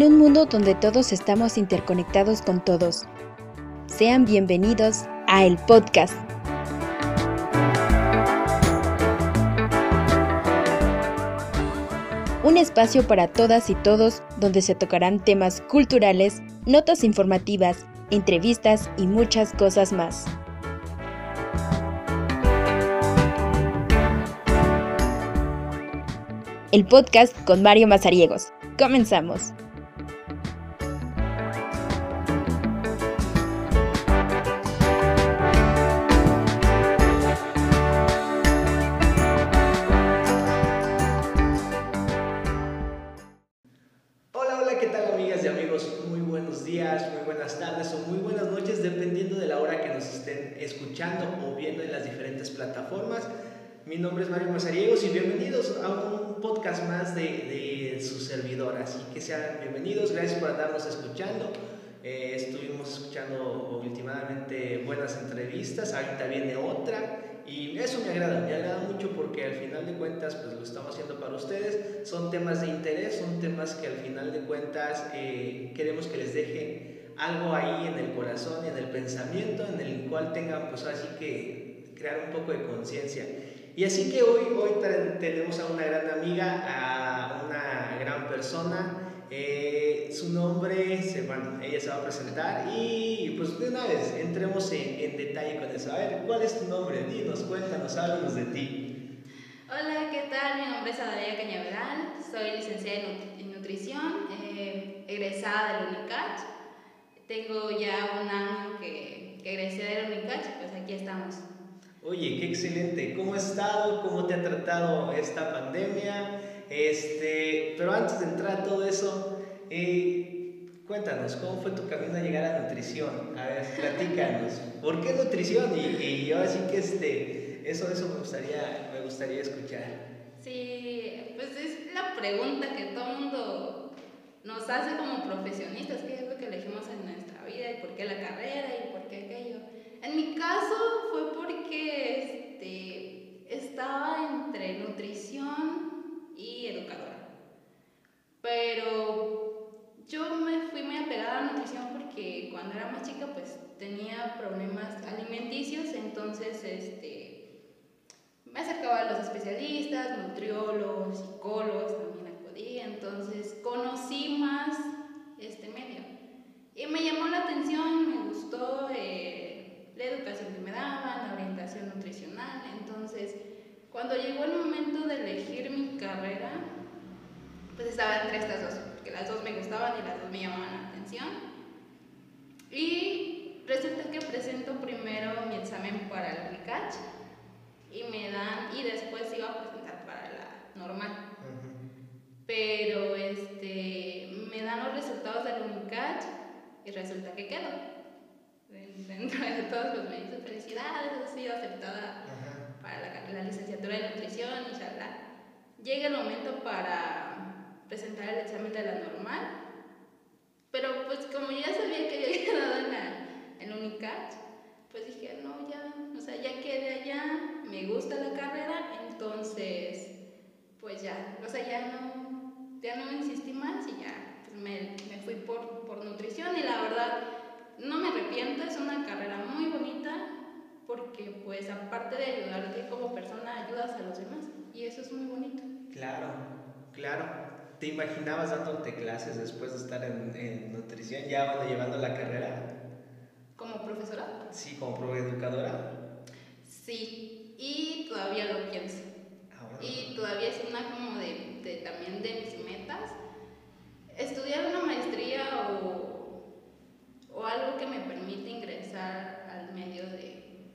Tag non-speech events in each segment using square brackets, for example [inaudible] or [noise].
en un mundo donde todos estamos interconectados con todos. Sean bienvenidos a El Podcast. Un espacio para todas y todos donde se tocarán temas culturales, notas informativas, entrevistas y muchas cosas más. El podcast con Mario Mazariegos. Comenzamos. Escuchando o viendo en las diferentes plataformas. Mi nombre es Mario Mazariegos y bienvenidos a un podcast más de, de su servidor. Así que sean bienvenidos, gracias por andarnos escuchando. Eh, estuvimos escuchando últimamente buenas entrevistas, ahorita viene otra y eso me agrada, me agrada mucho porque al final de cuentas pues lo estamos haciendo para ustedes, son temas de interés, son temas que al final de cuentas eh, queremos que les deje algo ahí en el corazón, en el pensamiento, en el cual tengan pues así que crear un poco de conciencia. Y así que hoy, hoy tenemos a una gran amiga, a una gran persona. Eh, su nombre, se, bueno, ella se va a presentar y pues de una vez entremos en, en, detalle con eso. A ver, ¿cuál es tu nombre? Dinos, cuéntanos, háblanos de ti. Hola, ¿qué tal? Mi nombre es Adalia Cañaveral, soy licenciada en nutrición, eh, egresada del UNICACH. Tengo ya un año que, que egresé del UNICACH, pues aquí estamos. Oye, qué excelente. ¿Cómo has estado? ¿Cómo te ha tratado esta pandemia? Este, pero antes de entrar a todo eso, eh, cuéntanos, ¿cómo fue tu camino a llegar a nutrición? A ver, platícanos. [laughs] ¿Por qué nutrición? Y, y ahora sí que este, eso, eso me, gustaría, me gustaría escuchar. Sí, pues es la pregunta que todo el mundo nos hace como profesionistas, ¿qué es lo que elegimos en nuestra vida? ¿Y por qué la carrera? ¿Y por qué aquello? En mi caso fue porque este, estaba entre nutrición y educadora. Pero yo me fui muy apegada a nutrición porque cuando era más chica pues tenía problemas alimenticios, entonces este, me acercaba a los especialistas, nutriólogos, psicólogos, también acudí, entonces conocí más este medio. Y me llamó la atención, me gustó eh, la educación que me daban, la orientación nutricional, entonces cuando llegó el momento de elegir mi carrera, pues estaba entre estas dos, porque las dos me gustaban y las dos me llamaban la atención. Y resulta que presento primero mi examen para el UNICACH y me dan, y después iba a presentar para la normal. Pero resulta que quedo. Dentro de todos los me dicen felicidades, he sido aceptada para la, la, licenciatura de nutrición y charla. Llega el momento para presentar el examen de la normal, pero pues como ya sabía que había [laughs] quedado en la en UNICACH, pues dije, no, ya, o sea, ya quedé allá, me gusta la carrera, entonces, pues ya, o sea, ya no, ya no insistí más y ya pues me, me fui por, por nutrición y la verdad, no me arrepiento, es una carrera muy bonita porque pues aparte de ayudarte como persona, ayudas a los demás y eso es muy bonito. Claro, claro. ¿Te imaginabas dándote clases después de estar en, en nutrición, ya bueno, llevando la carrera? ¿Como profesora? Sí, como educadora. Sí, y todavía lo pienso. Ah, bueno. Y todavía es una como de, de, también de mis metas. Estudiar una maestría o, o algo que me permita ingresar al medio de,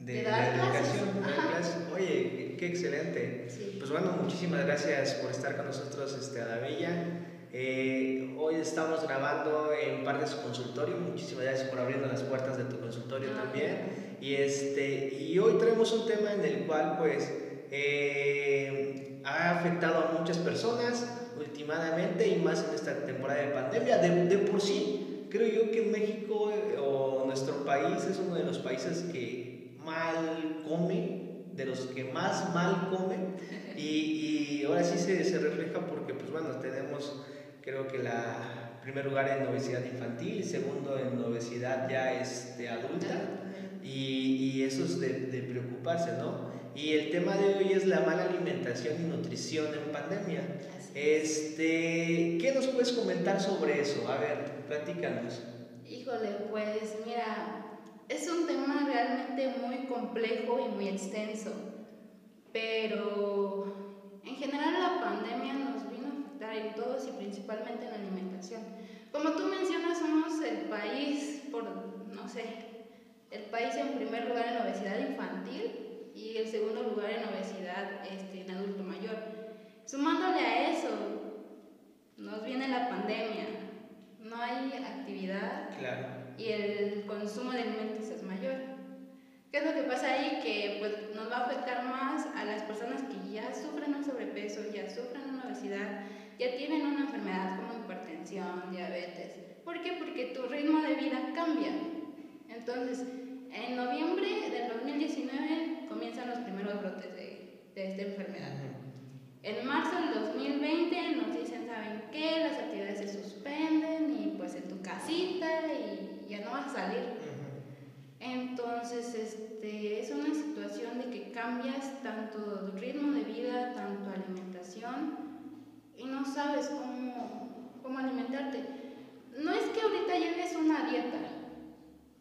de, de la educación. Clases. Oye, qué excelente. Sí. Pues bueno, muchísimas gracias por estar con nosotros, este, Adabella. Eh, hoy estamos grabando en parte de su consultorio. Muchísimas gracias por abriendo las puertas de tu consultorio Ah, también. Y, este, y hoy tenemos un tema en el cual pues eh, ha afectado a muchas personas últimamente y más en esta temporada de pandemia. De, de por sí, creo yo que México eh, o nuestro país es uno de los países que mal come, de los que más mal come. Y, y ahora sí se, se refleja porque pues bueno, tenemos creo que la primer lugar en obesidad infantil, segundo en obesidad ya este, adulta, y, y eso es de, de preocuparse, ¿no? Y el tema de hoy es la mala alimentación y nutrición en pandemia. Este, ¿Qué nos puedes comentar sobre eso? A ver, platícanos. Híjole, pues mira, es un tema realmente muy complejo y muy extenso, pero en general la pandemia nos vino a afectar en todos y principalmente en la alimentación. Como tú mencionas, somos el país, por, no sé, el país en primer lugar en obesidad infantil y el segundo lugar en obesidad este, en adulto mayor. Sumándole a eso, nos viene la pandemia, no hay actividad y el consumo de alimentos es mayor. ¿Qué es lo que pasa ahí? Que pues, nos va a afectar más a las personas que ya sufren un sobrepeso, ya sufren una obesidad, ya tienen una enfermedad como hipertensión, diabetes. ¿Por qué? Porque tu ritmo de vida cambia. Entonces, en noviembre del 2019 comienzan los primeros brotes de, de esta enfermedad. En marzo del 2020 nos dicen, ¿saben qué? Las actividades se suspenden y pues en tu casita y ya no vas a salir. Entonces, este, es una situación de que cambias tanto tu ritmo de vida, tanto alimentación y no sabes cómo, cómo alimentarte. No es que ahorita lleves una dieta,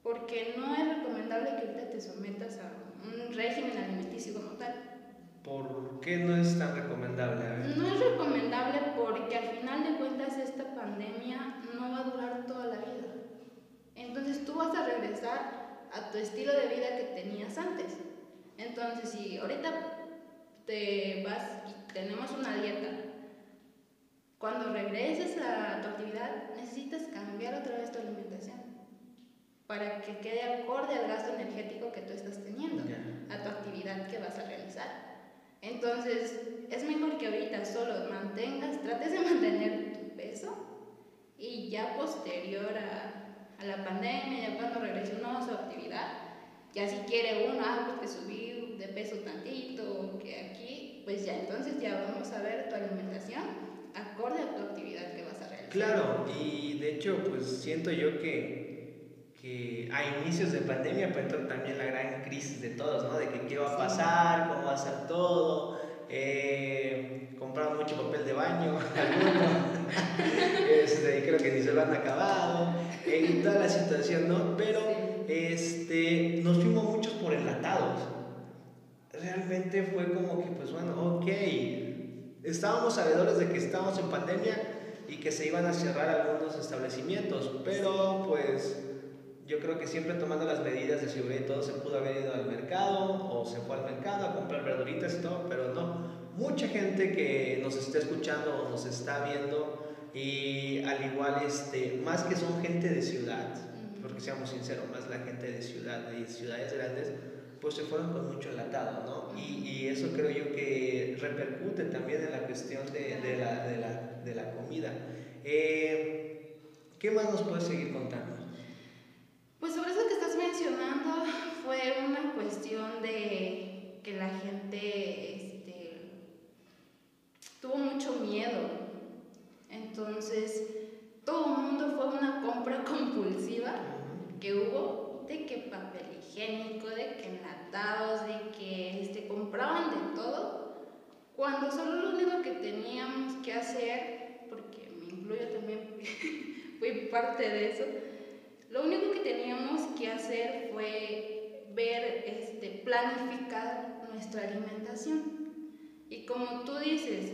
porque no es recomendable que ahorita te sometas a un régimen alimenticio como tal. ¿Por qué no es tan recomendable? No es recomendable porque al final de cuentas esta pandemia no va a durar toda la vida. Entonces tú vas a regresar a tu estilo de vida que tenías antes. Entonces si ahorita te vas y tenemos una dieta, cuando regreses a tu actividad necesitas cambiar otra vez tu alimentación para que quede acorde al gasto energético que tú estás teniendo, a tu actividad que vas a realizar. Entonces, es mejor que ahorita solo mantengas, trates de mantener tu peso y ya posterior a, a la pandemia, ya cuando regrese uno a su actividad, ya si quiere uno, ah, pues que subir de peso tantito, que aquí, pues ya entonces ya vamos a ver tu alimentación acorde a tu actividad que vas a realizar. Claro, y de hecho, pues siento yo que que a inicios de pandemia pues entró también la gran crisis de todos, ¿no? De que qué va a pasar, cómo va a ser todo, eh, compraron mucho papel de baño, [laughs] este, creo que ni se lo han acabado, eh, y toda la situación, ¿no? Pero este, nos fuimos muchos por enlatados. Realmente fue como que, pues bueno, ok, estábamos sabedores de que estábamos en pandemia y que se iban a cerrar algunos establecimientos, pero pues yo creo que siempre tomando las medidas de seguridad todo se pudo haber ido al mercado o se fue al mercado a comprar verduritas y todo, pero no. Mucha gente que nos está escuchando o nos está viendo y al igual, este, más que son gente de ciudad, porque seamos sinceros, más la gente de ciudad, de ciudades grandes, pues se fueron con mucho enlatado, ¿no? Y, y, eso creo yo que repercute también en la cuestión de, de, la, de la, de la comida. Eh, ¿Qué más nos puedes seguir contando? Pues sobre eso que estás mencionando fue una cuestión de que la gente este, tuvo mucho miedo. Entonces, todo el mundo fue una compra [laughs] compulsiva que hubo de que papel higiénico, de que enlatados, de que este, compraban de todo, cuando solo lo único que teníamos que hacer, porque me incluyo también, [laughs] fui parte de eso, lo único que teníamos que hacer fue ver, este, planificar nuestra alimentación. Y como tú dices,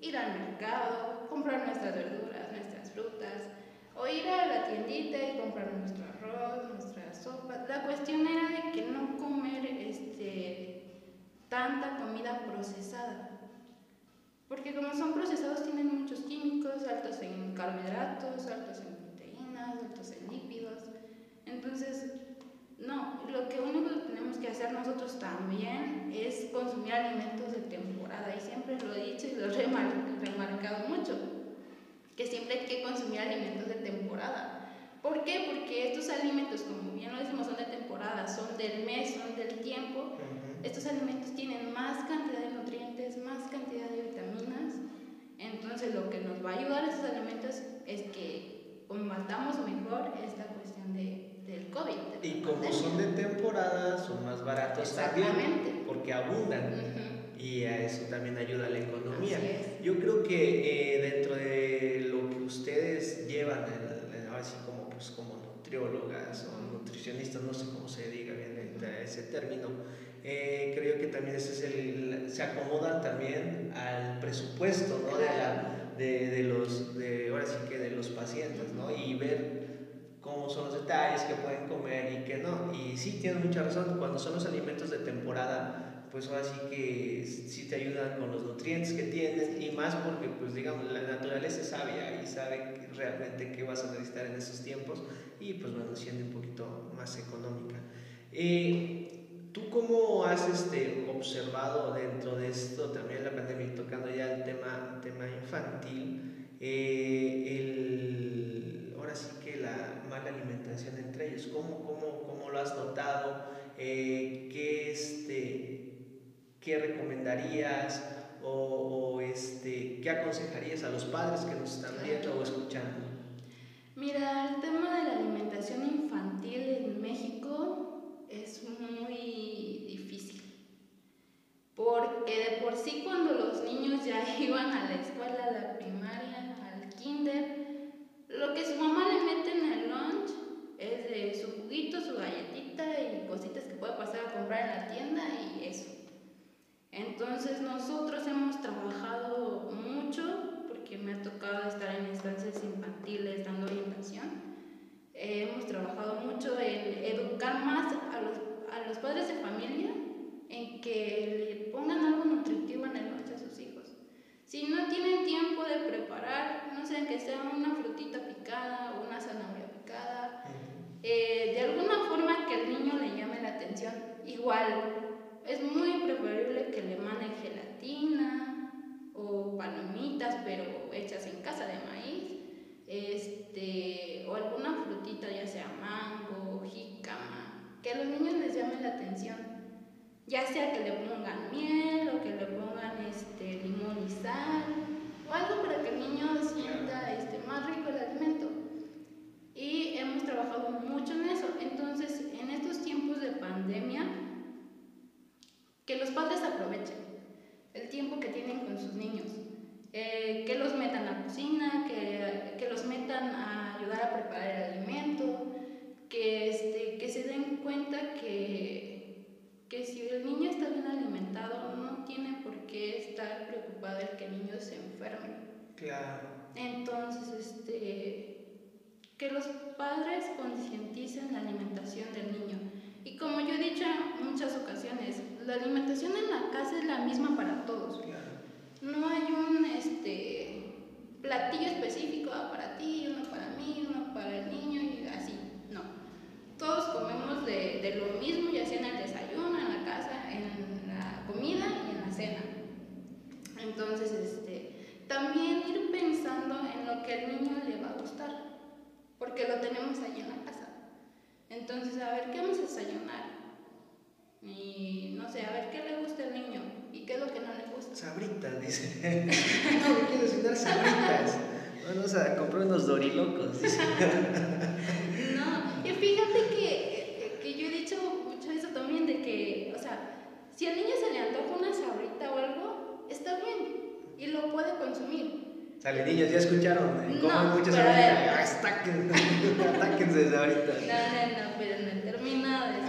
ir al mercado, comprar nuestras verduras, nuestras frutas, o ir a la tiendita y comprar nuestro arroz, nuestra sopa. La cuestión era de que no comer este, tanta comida procesada. Porque como son procesados tienen muchos químicos, altos en carbohidratos, altos en proteínas, altos en lípidos. Entonces, no, lo que único que tenemos que hacer nosotros también es consumir alimentos de temporada. Y siempre lo he dicho y lo he remarcado mucho, que siempre hay que consumir alimentos de temporada. ¿Por qué? Porque estos alimentos, como bien lo decimos, son de temporada, son del mes, son del tiempo. Estos alimentos tienen más cantidad de nutrientes, más cantidad de vitaminas. Entonces lo que nos va a ayudar esos alimentos es que combatamos mejor esta cuestión de, COVID. y como son de temporada, son más baratos también, porque abundan. Y a eso también ayuda la economía. Yo creo que eh, dentro de lo que ustedes llevan, así como, pues, como nutriólogas o nutricionistas, no sé cómo se diga bien ese término, eh, creo que también ese es el, se acomodan también al presupuesto ¿no? de, la, de, de, los, de, ahora sí que de los pacientes, ¿no? Y ver cómo son los detalles que pueden comer y que no. Y sí, tienes mucha razón, cuando son los alimentos de temporada, pues ahora sí que sí te ayudan con los nutrientes que tienen y más porque, pues digamos, la naturaleza es sabia y sabe realmente qué vas a necesitar en esos tiempos y pues bueno, siendo un poquito más económica. Eh, ¿Tú cómo has este, observado dentro de esto, también la pandemia, tocando ya el tema, tema infantil, eh, el, mala alimentación entre ellos? ¿Cómo, cómo, cómo lo has notado? Eh, ¿qué, este, ¿Qué recomendarías o, o, este, qué aconsejarías a los padres que nos están viendo o escuchando? Mira, el tema de la alimentación infantil en México es muy difícil. Porque de por sí cuando los niños ya [laughs] iban a la escuela, a la primaria, al kinder, lo que su mamá le mete en el lunch es de su juguito, su galletita y cositas que puede pasar a comprar en la tienda y eso. Entonces nosotros hemos trabajado mucho, porque me ha tocado estar en instancias infantiles dando orientación hemos trabajado mucho en educar más a los, a los padres de familia en que le pongan algo nutritivo en el lunch a sus hijos. Si no tienen tiempo de preparar, no sé, que sea una frutita picada o una zanahoria picada, eh, de alguna forma que el niño le llame la atención. Igual, es muy preferible que le manden gelatina o palomitas, pero hechas en casa de maíz, este, o alguna frutita, ya sea mango, jícama, que a los niños les llame la atención. Ya sea que le pongan miel o que le pongan este, limón y sal, o algo para que el niño sienta este, más rico el alimento. Y hemos trabajado mucho en eso. Entonces, en estos tiempos de pandemia, que los padres aprovechen el tiempo que tienen con sus niños eh, que los metan a la cocina, que, que, los metan a ayudar a preparar el alimento, que, este, que se den cuenta que, que si el niño está bien alimentado, no tiene por qué estar preocupado el que el niño se enferme. Claro. Entonces, este, que los padres concienticen la alimentación del niño. Y como yo he dicho en muchas ocasiones, la alimentación en la casa es la misma para todos. No hay un este, platillo específico ah, para ti, uno para mí, uno para el niño y así. No. Todos comemos de, de lo mismo, ya sea en el desayuno, en la casa, en la comida y en la cena. Entonces, este, también ir pensando en lo que al niño le va a gustar, porque lo tenemos ahí en la casa. Entonces, a ver, ¿qué vamos a desayunar? Y no sé, a ver qué le gusta al niño y qué es lo que no le gusta. Sabritas, dice. [laughs] no, quiero cenar sabritas. Vamos a comprar unos dorilocos, dice. [laughs] no, y fíjate que, que yo he dicho mucho eso también, de que, o sea, si al niño se le antoja una sabrita o algo, está bien y lo puede consumir. Sale, niños, ¿ya escucharon? Comen muchas sabritas. Atáquense de ahorita. No, no, no, pero no he terminado de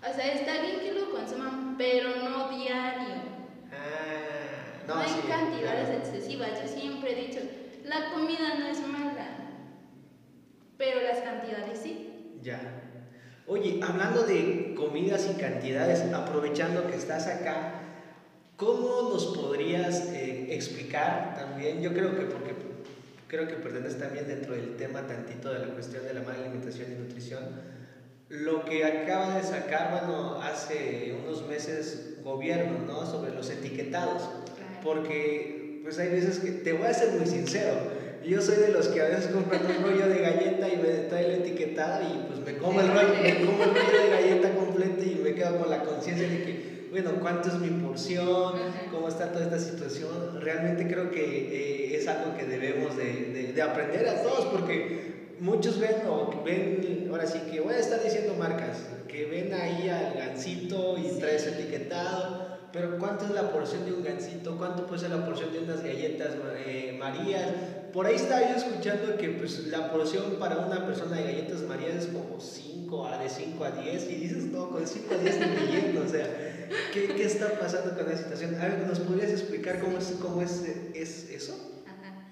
o sea, está bien que lo consuman, pero no diario. Ah, no, no hay cantidades excesivas. Yo siempre he dicho, la comida no es mala, pero las cantidades sí. Ya. Oye, hablando de comidas y cantidades, aprovechando que estás acá, ¿cómo nos podrías eh, explicar también? Yo creo que porque creo que perteneces también dentro del tema tantito de la cuestión de la mala alimentación y nutrición lo que acaba de sacar, bueno, hace unos meses gobierno, ¿no? Sobre los etiquetados. Porque, pues hay veces que, te voy a ser muy sincero, yo soy de los que a veces compran un rollo de galleta y me trae el etiquetado y pues me como el rollo, me como el rollo de galleta completo y me quedo con la conciencia de que bueno, ¿cuánto es mi porción? ¿Cómo está toda esta situación? Realmente creo que eh, es algo que debemos de, de, aprender a todos porque muchos ven o ven, ahora sí que voy a estar diciendo marcas, que ven ahí al gancito y trae su etiquetado pero ¿cuánto es la porción de un gansito? ¿Cuánto puede ser la porción de unas galletas eh, Marías? Por ahí estaba yo escuchando que pues, la porción para una persona de galletas Marías es como 5, a de 5 a 10, y dices, no, con 5 a 10 ni yendo, o sea, ¿qué, ¿qué, está pasando con la situación? A ver, ¿nos podrías explicar cómo es, cómo es, es eso? Ajá.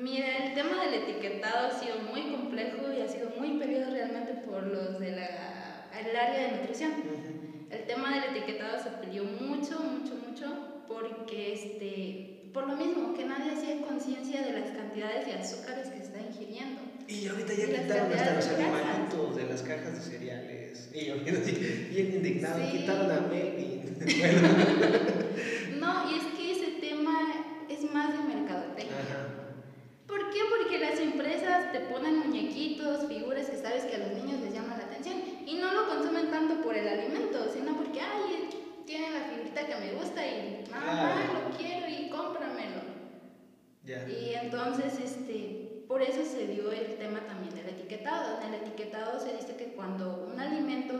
Mira, el tema del etiquetado ha sido muy complejo y ha sido muy peleado realmente por los del área de nutrición. El tema del etiquetado se peleó mucho, mucho, mucho, porque este, por lo mismo, que nadie hacía conciencia de las cantidades de azúcares que se está ingiriendo. Y ahorita ya quitaron hasta los animalitos de las cajas de cereales. Y yo bien, indignado, quitaron a Melvin. [laughs] no, y es que ese tema es más de mercadotecnia. ¿Por qué? Porque las empresas te ponen muñequitos, figuras que sabes que a los niños les llaman la atención y no lo consumen tanto por el alimento, sino porque, ay, tiene la figurita que me gusta y mamá, lo quiero y cómpramelo. Y entonces, este, por eso se dio el tema también del etiquetado. En el etiquetado se dice que cuando un alimento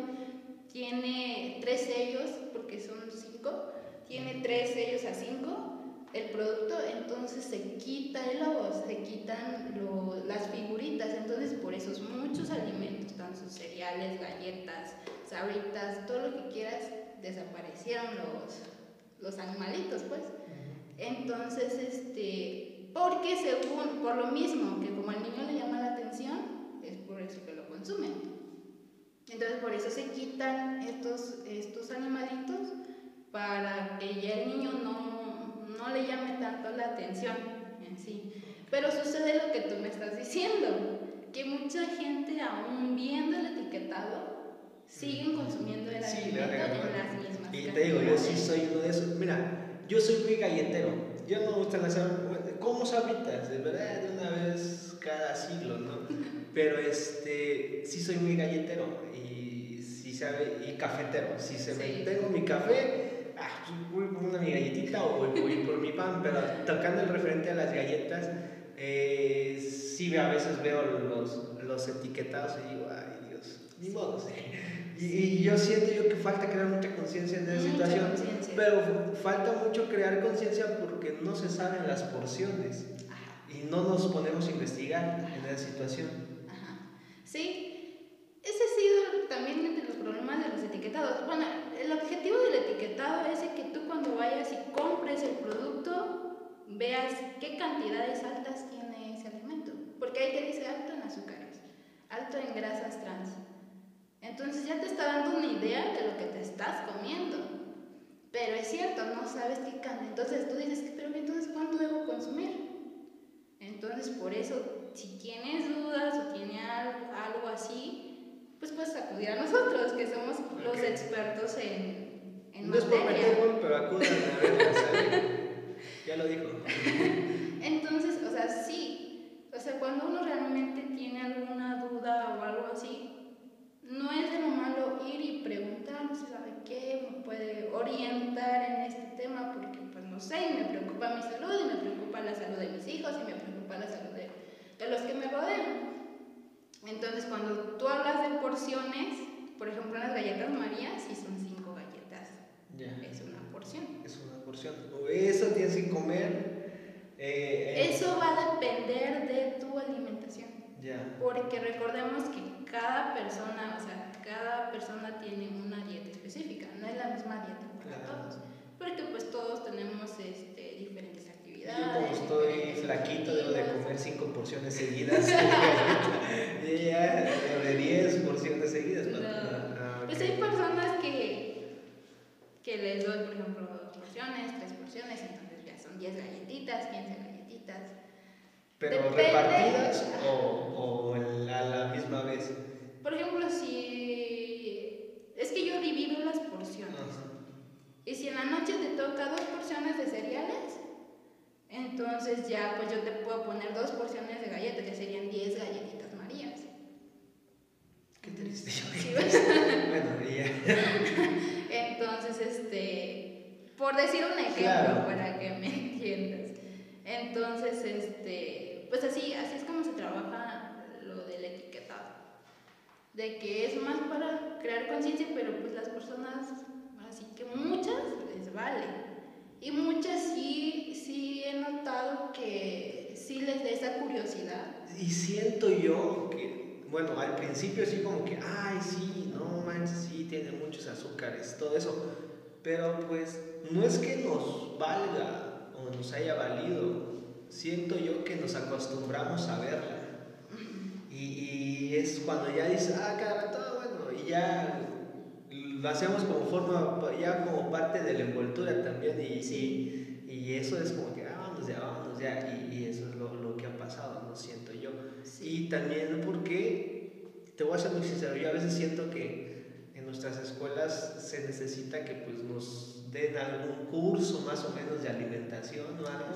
tiene tres sellos, porque son cinco, tiene tres sellos a cinco, el producto, entonces se quita el logo, se quitan las figuritas, entonces por esos muchos alimentos, tanto cereales, galletas, sabritas, todo lo que quieras, desaparecieron los, los animalitos, pues. Entonces, este, porque según, por lo mismo, que como al niño le llama la atención, es por eso que lo consumen. Entonces, por eso se quitan estos, estos animalitos para que ya el niño no no le llame tanto la atención en sí. Pero sucede lo que tú me estás diciendo, que mucha gente aún viendo el etiquetado siguen consumiendo el alimento en las mismas. Y te digo, yo sí soy uno de esos. Mira, yo soy muy galletero. Yo no me gusta las como sabitas, de verdad, de una vez cada siglo, ¿no? Pero este, sí soy muy galletero y sí sabe y cafetero. Si se me tengo mi café, ah, voy por una mi galletita o voy, por mi pan, pero tocando el referente a las galletas, eh, sí a veces veo los, los etiquetados y digo, ay Dios, ni modo. Y, y, yo siento yo que falta crear mucha conciencia en esa situación, pero falta mucho crear conciencia porque no se saben las porciones y no nos ponemos a investigar en esa situación. Ajá. Sí, ese ha sido también entre los problemas de los etiquetados. Bueno, el objetivo del etiquetado es que tú cuando vayas y compres el producto veas qué cantidades altas tiene ese alimento. Porque ahí te dice alto en azúcares, alto en grasas trans. Entonces ya te está dando una idea de lo que te estás comiendo. Pero es cierto, no sabes qué cantidad. Entonces tú dices, pero entonces ¿cuánto debo consumir? Entonces por eso, si tienes dudas o tienes algo así, pues puedes acudir a nosotros, que somos los expertos en, en no es por meter pero acudan a ver, ya lo dijo. [laughs] Entonces, o sea, sí, o sea, cuando uno realmente tiene alguna duda o algo así, no es de lo malo ir y preguntar, sabe qué, me puede orientar en este tema, porque pues no sé, me preocupa mi salud, y me preocupa la salud de mis hijos, y me preocupa la salud de, de los que me rodean. Entonces, cuando tú hablas de porciones, por ejemplo, las galletas María, si son cinco galletas, es una porción. Es una porción. O eso tienes que comer. Eh, eso va a depender de tu alimentación. Ya. Porque recordemos que cada persona, o sea, cada persona tiene una dieta específica, no es la misma dieta para todos. Porque pues todos tenemos este, diferentes yo como estoy flaquito debo de comer 5 porciones seguidas. [laughs] [laughs] y ya, de 10 porciones seguidas. Ah, pues hay personas que, que les doy, por ejemplo, dos porciones, tres porciones, entonces ya son 10 galletitas, 15 galletitas. ¿Pero repartidas o, o a la misma vez? Por ejemplo, si... Es que yo divido las porciones. Y si en la noche te toca dos porciones de cereales, entonces ya pues yo te puedo poner dos porciones de galletas, que serían 10 galletitas marías. Qué triste yo. [laughs] bueno, [laughs] Entonces, este, por decir un ejemplo, para que me [laughs] entiendas. Entonces, este, pues así, así es como se trabaja lo del etiquetado. De que es más para crear conciencia, pero pues las personas, así que muchas les vale. Y muchas sí, sí he notado que sí les da esa curiosidad. Y siento yo que, bueno, al principio sí como que, ay, sí, no manches, sí, tiene muchos azúcares, todo eso. Pero pues no es que nos valga o nos haya valido, siento yo que nos acostumbramos a verla. Y, es cuando ya dices, ah, cara, todo bueno, y ya lo hacemos como forma, ya como parte de la envoltura también, y, sí. y, eso es como que, ah, vámonos ya, vámonos ya, y, eso es lo, lo, que ha pasado, no siento yo. Y también porque, te voy a ser muy sincero, yo a veces siento que nuestras escuelas se necesita que pues nos den algún curso más o menos de alimentación o algo,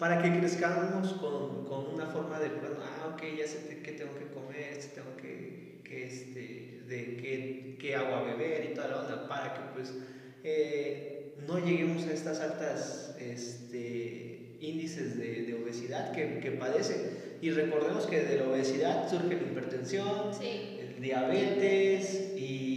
para que crezcamos con, con, una forma de, bueno, ah, ok, ya sé qué tengo que comer, tengo que, que este, de qué, qué, agua beber y toda la onda, para que pues eh, no lleguemos a estas altas este, índices de, de obesidad que, que padece. Y recordemos que de la obesidad surge la hipertensión, el diabetes y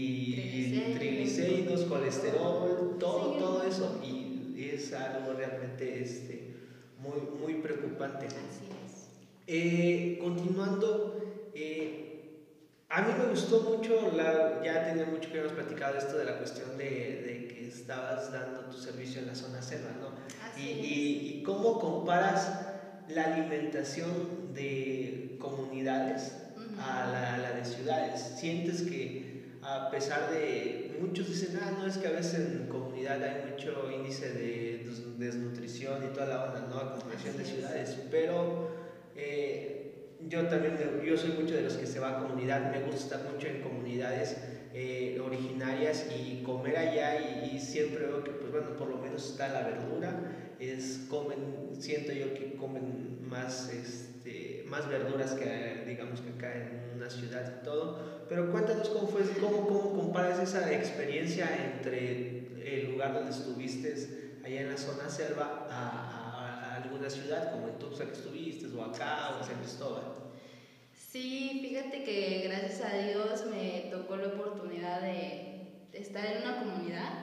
colesterol, todo, todo eso y es algo realmente este, muy, muy preocupante. Así es. Eh, continuando, eh, a mí me gustó mucho, la, ya tenía mucho que hemos platicado esto de la cuestión de, de, que estabas dando tu servicio en la zona selva, ¿no? Así y, y, y, cómo comparas la alimentación de comunidades a, la, a la de ciudades. ¿Sientes que a pesar de muchos dicen, ah, no, es que a veces en comunidad hay mucho índice de desnutrición y toda la onda, ¿no? A comparación de ciudades, pero eh, yo también, yo soy mucho de los que se va a comunidad, me gusta estar mucho en comunidades eh, originarias y comer allá y, y, siempre veo que, pues bueno, por lo menos está la verdura, es, comen, siento yo que comen más, este, más verduras que, digamos, que acá en una ciudad y todo, pero cuéntanos cómo fue, cómo, cómo comparas esa experiencia entre el lugar donde estuviste allá en la zona selva a, a, alguna ciudad como en Tuxtla que estuviste o acá o en San Cristóbal. Sí, fíjate que gracias a Dios me tocó la oportunidad de estar en una comunidad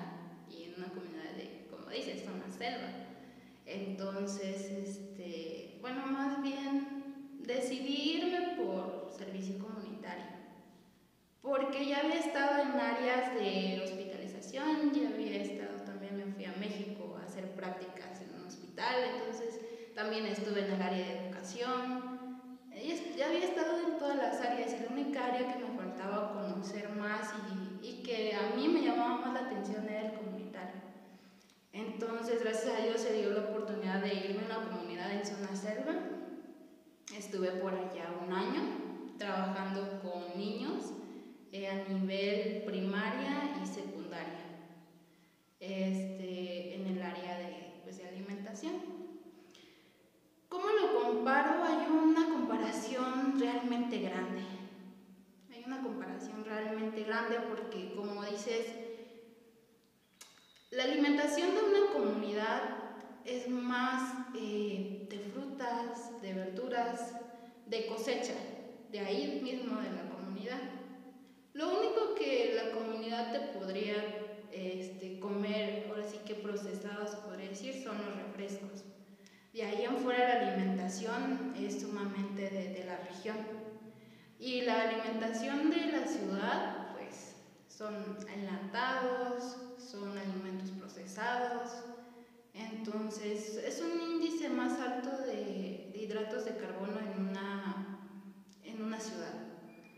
y en una comunidad de, como dices, zona selva. Entonces, este, bueno, más bien decidí irme por servicio comunitario porque ya había estado en áreas de hospitalización, ya había estado también, me fui a México a hacer prácticas en un hospital, entonces también estuve en el área de educación, ya había estado en todas las áreas y la única área que me faltaba conocer más y, y que a mí me llamaba más la atención era el comunitario. Entonces, gracias a Dios se dio la oportunidad de irme a una comunidad en zona selva. Estuve por allá un año trabajando con niños eh, a nivel primaria y secundaria este, en el área de, pues, de alimentación. ¿Cómo lo comparo? Hay una comparación realmente grande. Hay una comparación realmente grande porque, como dices, la alimentación de una comunidad es más eh, de frutas, de verduras, de cosecha, de ahí mismo de la comunidad. Lo único que la comunidad te podría este, comer, ahora sí que procesados, podría decir, son los refrescos. De ahí en fuera la alimentación es sumamente de, de la región. Y la alimentación de la ciudad, pues, son enlatados, son alimentos procesados. Entonces, es un índice más alto hidratos de carbono en una, en una ciudad.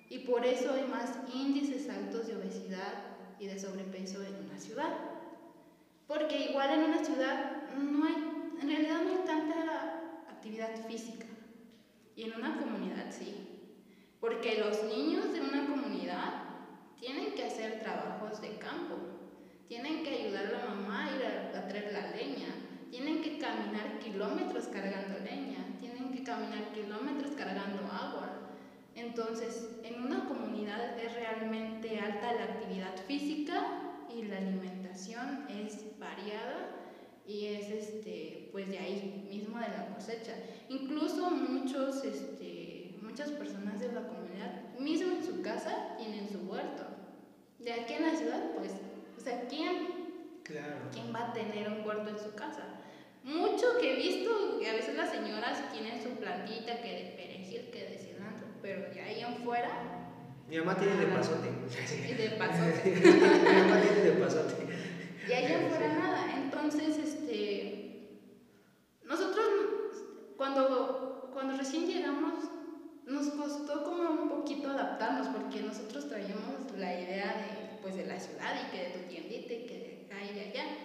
Y por eso hay más índices altos de obesidad y de sobrepeso en una ciudad. Porque igual en una ciudad no hay, en realidad no hay tanta actividad física. Y en una comunidad sí. Porque los niños de una comunidad tienen que hacer trabajos de campo. Tienen que ayudar a la mamá a ir a, a traer la leña. Tienen que caminar kilómetros cargando leña. Caminar kilómetros cargando agua entonces, en una comunidad es realmente alta la actividad física y la alimentación es variada y es este, pues de ahí mismo de la cosecha. Incluso muchos, este, muchas personas de la comunidad, mismo en su casa, tienen su huerto. De aquí en la ciudad, pues, o sea, ¿quién, ¿quién va a tener un huerto en su casa? Mucho que he visto, que a veces las señoras tienen su plantita que de perejil, que de cilantro, pero de ahí en fuera... Mi mamá tiene de pasote. de pasote. [laughs] Mi mamá tiene de pasote. Y ahí en fuera nada. Entonces, este... Nosotros, cuando, cuando recién llegamos, nos costó como un poquito adaptarnos, porque nosotros traíamos la idea de, pues, de la ciudad y que de tu tiendita y que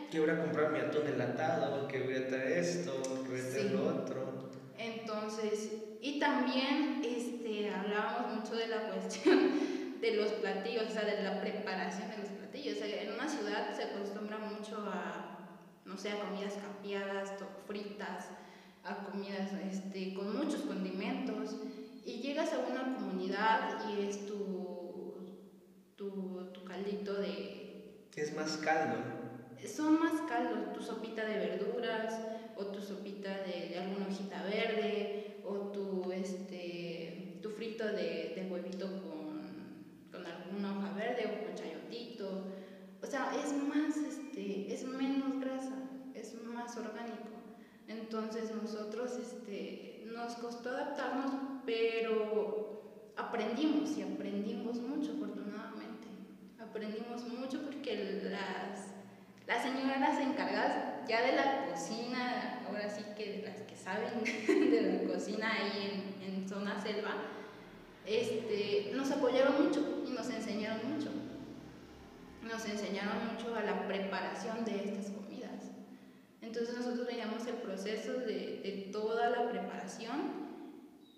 que voy a comprar mi atún enlatado, que voy a traer esto, que voy a traer lo otro. Entonces, y también este, hablábamos mucho de la cuestión [laughs] de los platillos, o sea, de la preparación de los platillos. O sea, en una ciudad se acostumbra mucho a, no sé, a comidas capeadas, fritas, a comidas este, con muchos condimentos. Y llegas a una comunidad y es tu, tu, tu caldito de... Es más caldo son más caldos, tu sopita de verduras o tu sopita de, alguna hojita verde o tu, este, tu frito de, de huevito con, con, alguna hoja verde o con chayotito. O sea, es más, este, es menos grasa, es más orgánico. Entonces nosotros este, nos costó adaptarnos, pero aprendimos y aprendimos mucho afortunadamente. Aprendimos mucho porque las las señoras encargadas ya de la cocina, ahora sí que las que saben [laughs] de la cocina ahí en, en zona selva, este, nos apoyaron mucho y nos enseñaron mucho. Nos enseñaron mucho a la preparación de estas comidas. Entonces nosotros veíamos el proceso de, de toda la preparación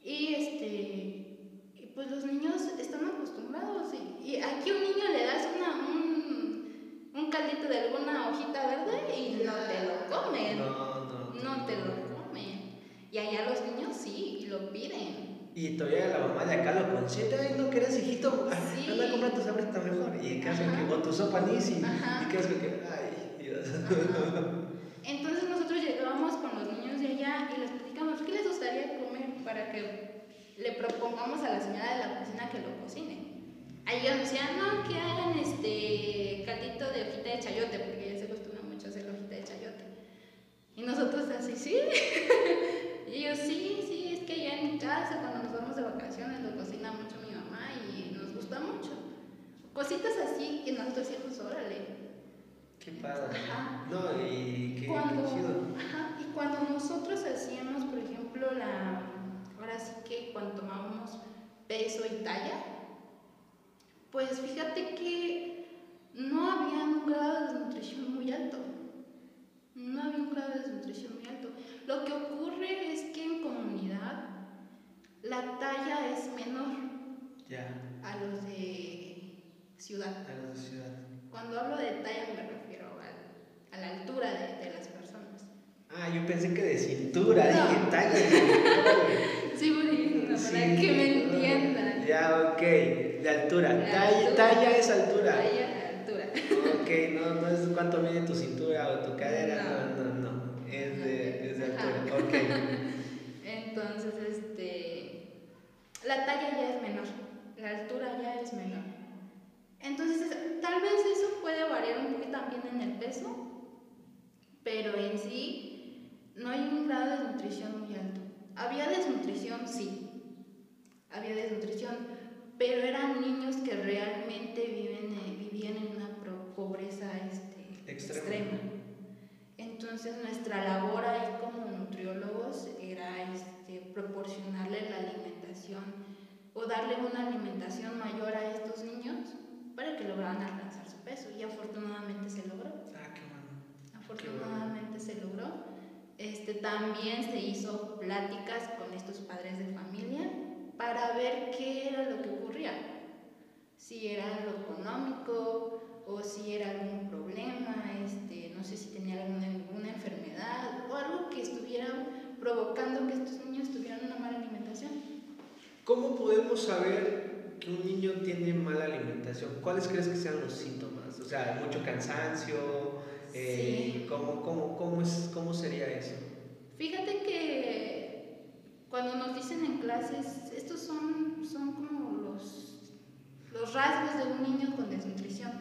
y este, pues los niños están acostumbrados y, y aquí un niño le das una, un caldito de alguna hojita verde y no te lo comen. No, no. No te lo comen. Y allá los niños sí, lo piden. Y todavía la mamá de acá lo consiente, ay, no querés hijito, sí. anda a comprar tu está mejor. Y caso que, o tu sopa nisi, y que que, ay, Dios. Entonces nosotros llegábamos con los niños de allá y les platicamos, ¿qué les gustaría comer para que le propongamos a la señora de la cocina que lo cocine? Ahí yo decía, no, que hagan este caldito de hojita de chayote, porque ya se acostumbra mucho a hacer la hojita de chayote. Y nosotros así, sí. [laughs] y yo, sí, sí, es que ya en mi casa, cuando nos vamos de vacaciones, lo cocina mucho mi mamá y nos gusta mucho. Cositas así que nosotros decíamos, órale. Qué padre. No, y qué, cuando, Ajá, y cuando nosotros hacíamos, por ejemplo, la. Ahora sí que cuando tomábamos peso y talla, pues fíjate que no había un grado de desnutrición muy alto. No había un grado de desnutrición muy alto. Lo que ocurre es que en comunidad la talla es menor a los de ciudad. A los de ciudad. Cuando hablo de talla me refiero a, la altura de, las personas. Ah, yo pensé que de cintura, dije talla. [laughs] sí, bueno, para que me entiendan. Ya, ok de altura. Talla, talla, es altura. Talla, altura. Ok, no, no es cuánto mide tu cintura o tu cadera, no, no, no. Es, de, es de altura. Ok. [laughs] Entonces, este. La talla ya es menor. La altura ya es menor. Entonces, tal vez eso puede variar un poquito también en el peso, pero en sí no hay un grado de desnutrición muy alto. Había desnutrición, sí. Había desnutrición, pero eran niños que realmente viven, eh, vivían en una pobreza este, extrema. Entonces nuestra labor ahí como nutriólogos era este, proporcionarle la alimentación o darle una alimentación mayor a estos niños para que lograran alcanzar su peso y afortunadamente se logró. Ah, qué bueno. Afortunadamente se logró. Este, también se hizo pláticas con estos padres de familia para ver qué era lo que ocurría. Si era lo económico o si era algún problema, este, no sé si tenía alguna, enfermedad o algo que estuviera provocando que estos niños tuvieran una mala alimentación. ¿Cómo podemos saber que un niño tiene mala alimentación? ¿Cuáles crees que sean los síntomas? O sea, mucho cansancio, Eh, ¿cómo, cómo, cómo, es, ¿Cómo sería eso? Fíjate que cuando nos dicen en clases, estos son, son como los, los rasgos de un niño con desnutrición.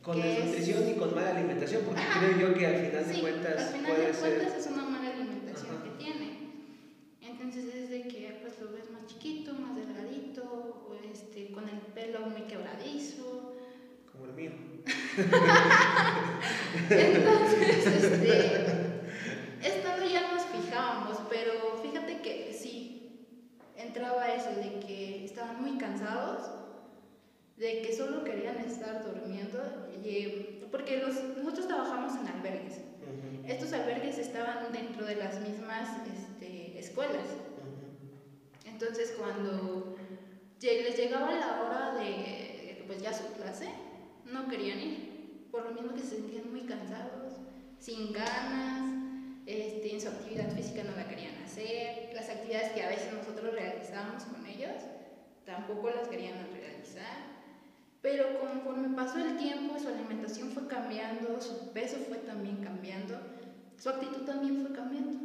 Con desnutrición y con mala alimentación, porque creo yo que al final de cuentas. Al final de cuentas es una mala alimentación que tiene. Entonces es de que pues lo ves más chiquito, más delgadito, o este, con el pelo muy quebradizo. Como el mío. [laughs] Entonces, este, esto ya nos fijábamos, pero fíjate que sí, entraba eso de que estaban muy cansados, de que solo querían estar durmiendo, porque los, nosotros trabajamos en albergues. Estos albergues estaban dentro de las mismas este, escuelas. Entonces, cuando les llegaba la hora de pues ya su clase, no querían ir, por lo mismo que se sentían muy cansados, sin ganas, este, en su actividad física no la querían hacer, las actividades que a veces nosotros realizábamos con ellos tampoco las querían realizar. Pero conforme pasó el tiempo, su alimentación fue cambiando, su peso fue también cambiando, su actitud también fue cambiando.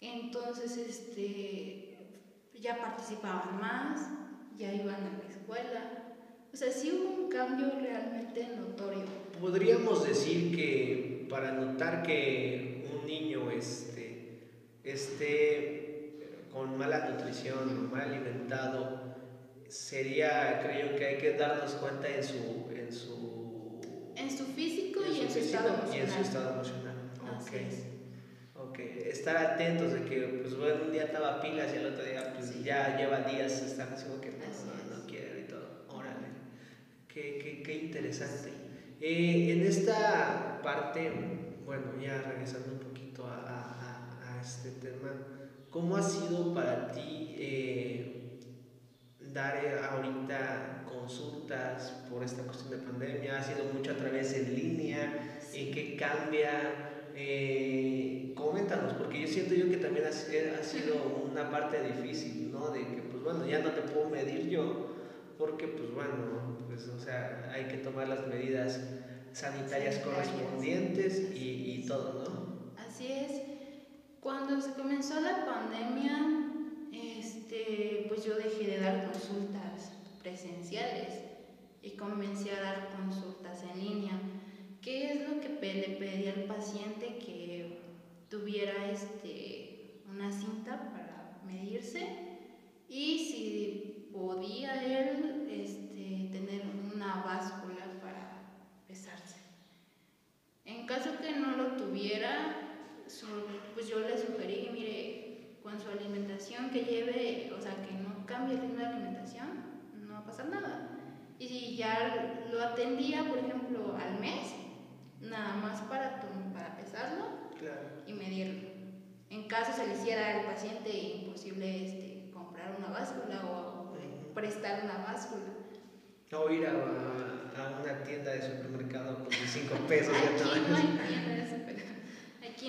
Entonces, este, ya participaban más, ya iban a la escuela, o sea, sí hubo un cambio realmente notorio. Podríamos decir que para notar que un niño este, esté con mala nutrición, mal alimentado, sería, creo que hay que darnos cuenta en su... En su, en su físico, y, en su estado emocional. y en su estado emocional. Okay. Okay. Estar atentos de que, pues bueno, un día estaba pilas y el otro día, pues ya lleva días estar así que Qué, qué, interesante. Eh, en esta parte, bueno, ya regresando un este tema, ¿cómo ha sido para ti eh, dar eh, ahorita consultas por esta cuestión de pandemia? ¿Ha sido mucho a través en línea? ¿En qué cambia? coméntanos, porque yo siento yo que también ha, ha sido una parte difícil, ¿no? De que, pues bueno, ya no te puedo medir yo, porque pues bueno, pues o sea, hay que tomar las medidas sanitarias correspondientes y, y, todo, ¿no? Así es. Cuando se comenzó la pandemia, este, pues yo dejé de dar consultas presenciales y comencé a dar consultas en línea. ¿Qué es lo que le pedí al paciente que tuviera este, una cinta para medirse? Y si podía él este, tener una báscula para pesarse. En caso que no lo tuviera, pues yo le sugerí, mire, con su alimentación que lleve, o sea, que no cambie el ritmo de alimentación, no va a pasar nada. Y si ya lo atendía, por ejemplo, al mes, nada más para, para pesarlo y medirlo. En caso se le hiciera al paciente imposible este, comprar una báscula o prestar una báscula. O ir a, a, una tienda de supermercado por 5 pesos. Aquí no hay tienda de supermercado.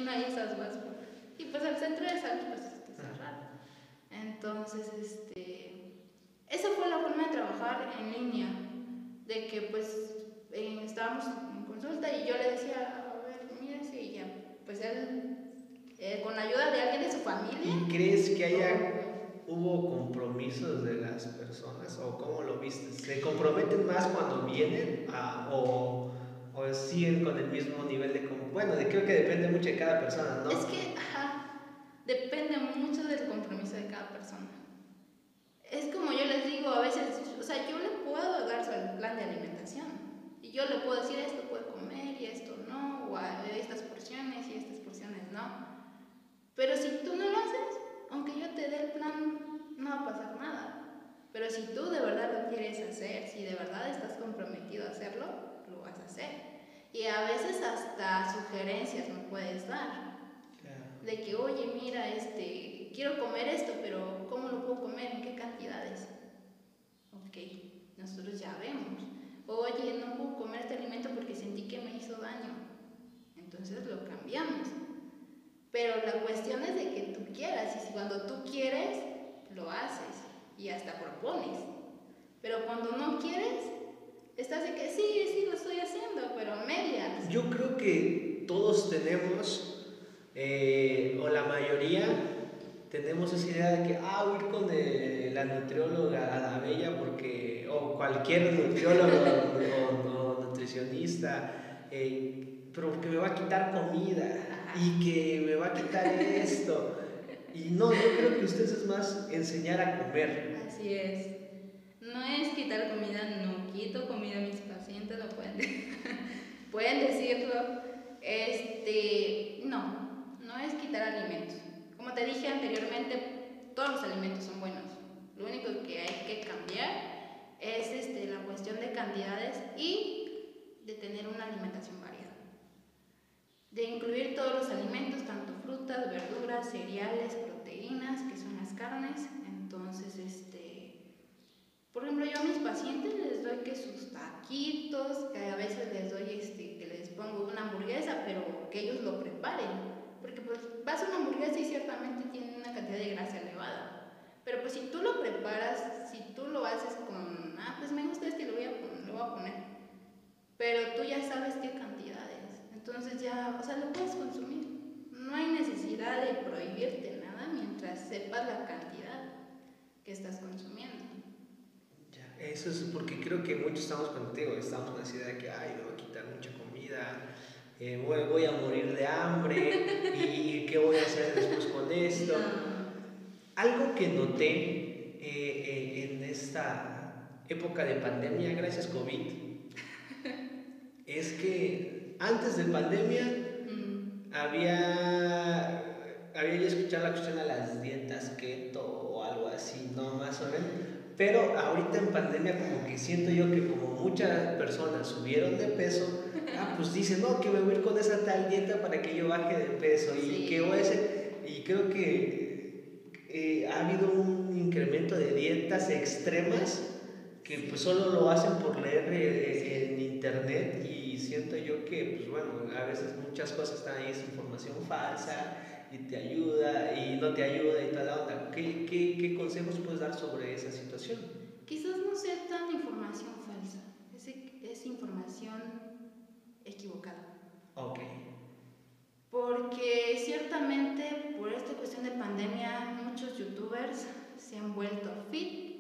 No hay esas básculas. Y pues el centro de salud pues está cerrado. Entonces, este, esa fue la forma de trabajar en línea. De que pues eh, estábamos en consulta y yo le decía, a ver, mira, si ya, pues él, eh, con la ayuda de alguien de su familia. ¿Y crees que haya hubo compromisos de las personas o cómo lo viste? ¿Se comprometen más cuando vienen o, o, siguen con el mismo nivel de bueno, de, creo que depende mucho de cada persona, ¿no? Es que, ajá, depende mucho del compromiso de cada persona. Es como yo les digo a veces, o sea, yo le puedo dar su plan de alimentación y yo le puedo decir esto puede comer y esto no, o estas porciones y estas porciones no. Pero si tú no lo haces, aunque yo te dé el plan, no va a pasar nada. Pero si tú de verdad lo quieres hacer, si de verdad estás comprometido a hacerlo, a hacer. Y a veces hasta sugerencias me puedes dar. De que, oye, mira, este, quiero comer esto, pero ¿cómo lo puedo comer? ¿En qué cantidades? Ok, nosotros ya vemos. Oye, no puedo comer este alimento porque sentí que me hizo daño. Entonces lo cambiamos. Pero la cuestión es de que tú quieras y si cuando tú quieres, lo haces y hasta propones. Pero cuando no quieres, estás de que sí, sí, lo estoy haciendo, pero medias. Yo creo que todos tenemos, eh, o la mayoría, tenemos esa idea de que, ah, voy con la nutrióloga a la bella porque, o cualquier nutriólogo o, nutricionista, eh, pero porque me va a quitar comida y que me va a quitar esto. Y no, yo creo que ustedes es más enseñar a comer. Así es. No es quitar comida, no comida a mis pacientes, lo pueden, [laughs] pueden decirlo. Este, no, no es quitar alimentos. Como te dije anteriormente, todos los alimentos son buenos. Lo único que hay que cambiar es este, la cuestión de cantidades y de tener una alimentación variada de incluir todos los alimentos, tanto frutas, verduras, cereales, proteínas, que son las carnes. Entonces, este, por ejemplo, yo a mis pacientes les doy que sus taquitos, que a veces les doy este, que les pongo una hamburguesa, pero que ellos lo preparen. Porque pues vas a una hamburguesa y ciertamente tiene una cantidad de grasa elevada. Pero pues si tú lo preparas, si tú lo haces con, ah, pues me gusta este, lo voy a, lo voy a poner. Pero tú ya sabes qué cantidades entonces ya, o sea, lo puedes consumir. No hay necesidad de prohibirte nada mientras sepas la cantidad que estás consumiendo. Eso es porque creo que muchos estamos contigo, estamos en la idea de que, ay, me voy a quitar mucha comida, eh, voy, a morir de hambre y, [laughs] qué voy a hacer después con esto. Algo que noté eh, eh, en esta época de pandemia, gracias COVID, [laughs] es que antes de pandemia mm. había, había yo escuchado la cuestión de las dietas keto o algo así, no más o menos. Pero ahorita en pandemia como que siento yo que como muchas personas subieron de peso, [laughs] ah, pues dicen, no, que voy a ir con esa tal dieta para que yo baje de peso y que voy a hacer, y creo que eh, ha habido un incremento de dietas extremas que pues solo lo hacen por leer eh, en internet y siento que, pues bueno, a veces muchas cosas están ahí, es información falsa y te ayuda y no te ayuda y tal onda. ¿Qué, qué, qué consejos puedes dar sobre esa situación? Quizás no sea tan información falsa, es, es información equivocada. Ok. Porque ciertamente por esta cuestión de pandemia muchos youtubers se han vuelto fit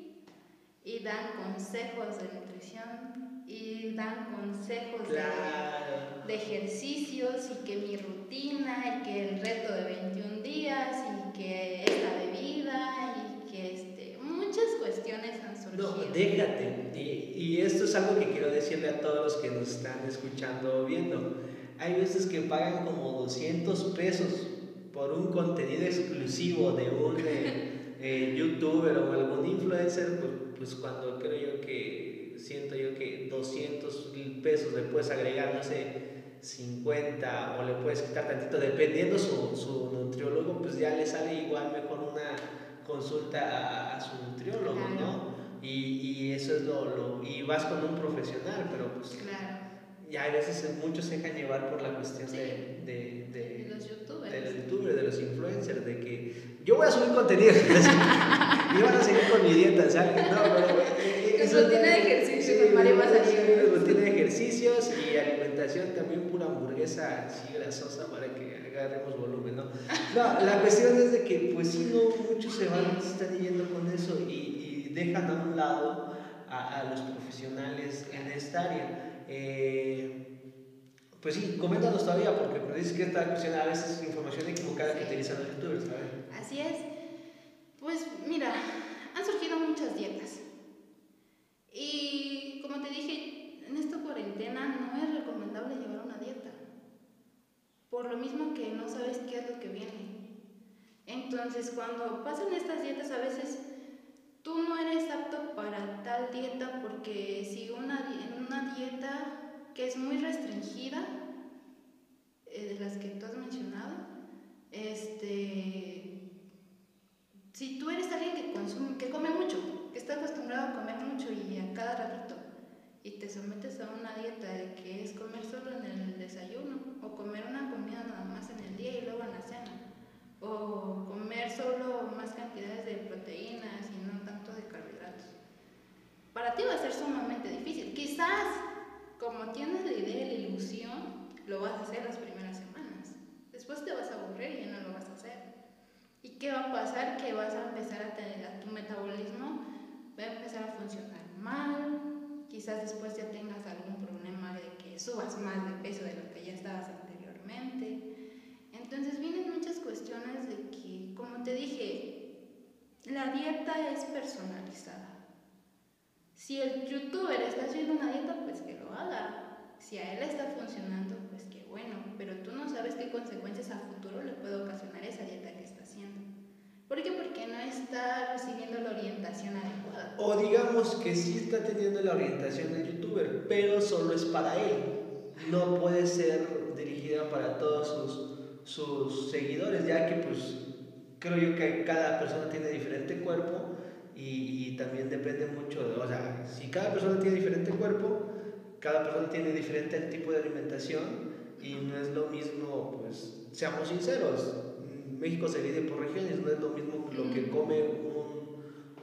y dan consejos de nutrición y dan consejos de, ejercicios y que mi rutina y que el reto de 21 días y que esta bebida y que este, muchas cuestiones han surgido. No, déjate. Y, y esto es algo que quiero decirle a todos los que nos están escuchando o viendo. Hay veces que pagan como 200 pesos por un contenido exclusivo de un eh, eh, youtuber o algún influencer, pues, pues cuando creo yo que siento yo 200 pesos le puedes agregar, no sé, 50 o le puedes quitar tantito, dependiendo su, su nutriólogo, pues ya le sale igual mejor una consulta a, su nutriólogo, ¿no? Y, y, eso es lo, lo, y vas con un profesional, pero pues claro. ya a veces muchos se dejan llevar por la cuestión de, de, de, los youtubers. de los youtubers, de los influencers, de que yo voy a subir contenido [laughs] y van a seguir con mi dieta, ¿sabes? No, pero... Eh, eso rutina de ejercicios, sí, Mario Rutina de ejercicios y alimentación también pura hamburguesa así grasosa para que agarremos volumen, ¿no? No, la cuestión es de que, pues sí, no, muchos se van, se están yendo con eso y, y dejan a un lado a, a, los profesionales en esta área. Eh, pues sí, coméntanos todavía, porque me dices que esta cuestión a veces es información equivocada que utilizan los youtubers, ¿sabes? Así es. Pues mira, han surgido muchas dietas. Y como te dije, en esta cuarentena no es recomendable llevar una dieta. Por lo mismo que no sabes qué es lo que viene. Entonces, cuando pasan estas dietas, a veces tú no eres apto para tal dieta porque si una, en una dieta que es muy restringida, eh, de las que tú has mencionado. Este, si tú eres alguien que consume, que come mucho, que está acostumbrado a comer mucho y a cada ratito, y te sometes a una dieta de que es comer solo en el desayuno, o comer una comida nada más en el día y luego en la cena, o comer solo más cantidades de proteínas y no tanto de carbohidratos. Para ti va a ser sumamente difícil. Quizás como tienes la idea y la ilusión, lo vas a hacer las primeras semanas. Después te vas a aburrir y ya no lo vas a hacer. ¿Y qué va a pasar? Que vas a empezar a tener tu metabolismo, va a empezar a funcionar mal, quizás después ya tengas algún problema de que subas más de peso de lo que ya estabas anteriormente. Entonces vienen muchas cuestiones de que, como te dije, la dieta es personalizada. Si el youtuber está haciendo una dieta, pues que lo haga. Si a él está funcionando, pues qué bueno. Pero tú no sabes qué consecuencias a futuro le puede ocasionar esa dieta que está haciendo. ¿Por qué? Porque no está recibiendo la orientación adecuada. O digamos que sí está teniendo la orientación del youtuber, pero solo es para él. No puede ser dirigida para todos sus, sus seguidores, ya que pues creo yo que cada persona tiene diferente cuerpo y, y, también depende mucho de, o sea, si cada persona tiene diferente cuerpo, cada persona tiene diferente tipo de alimentación y no es lo mismo, pues, seamos sinceros, México se divide por regiones, no es lo mismo lo que come un,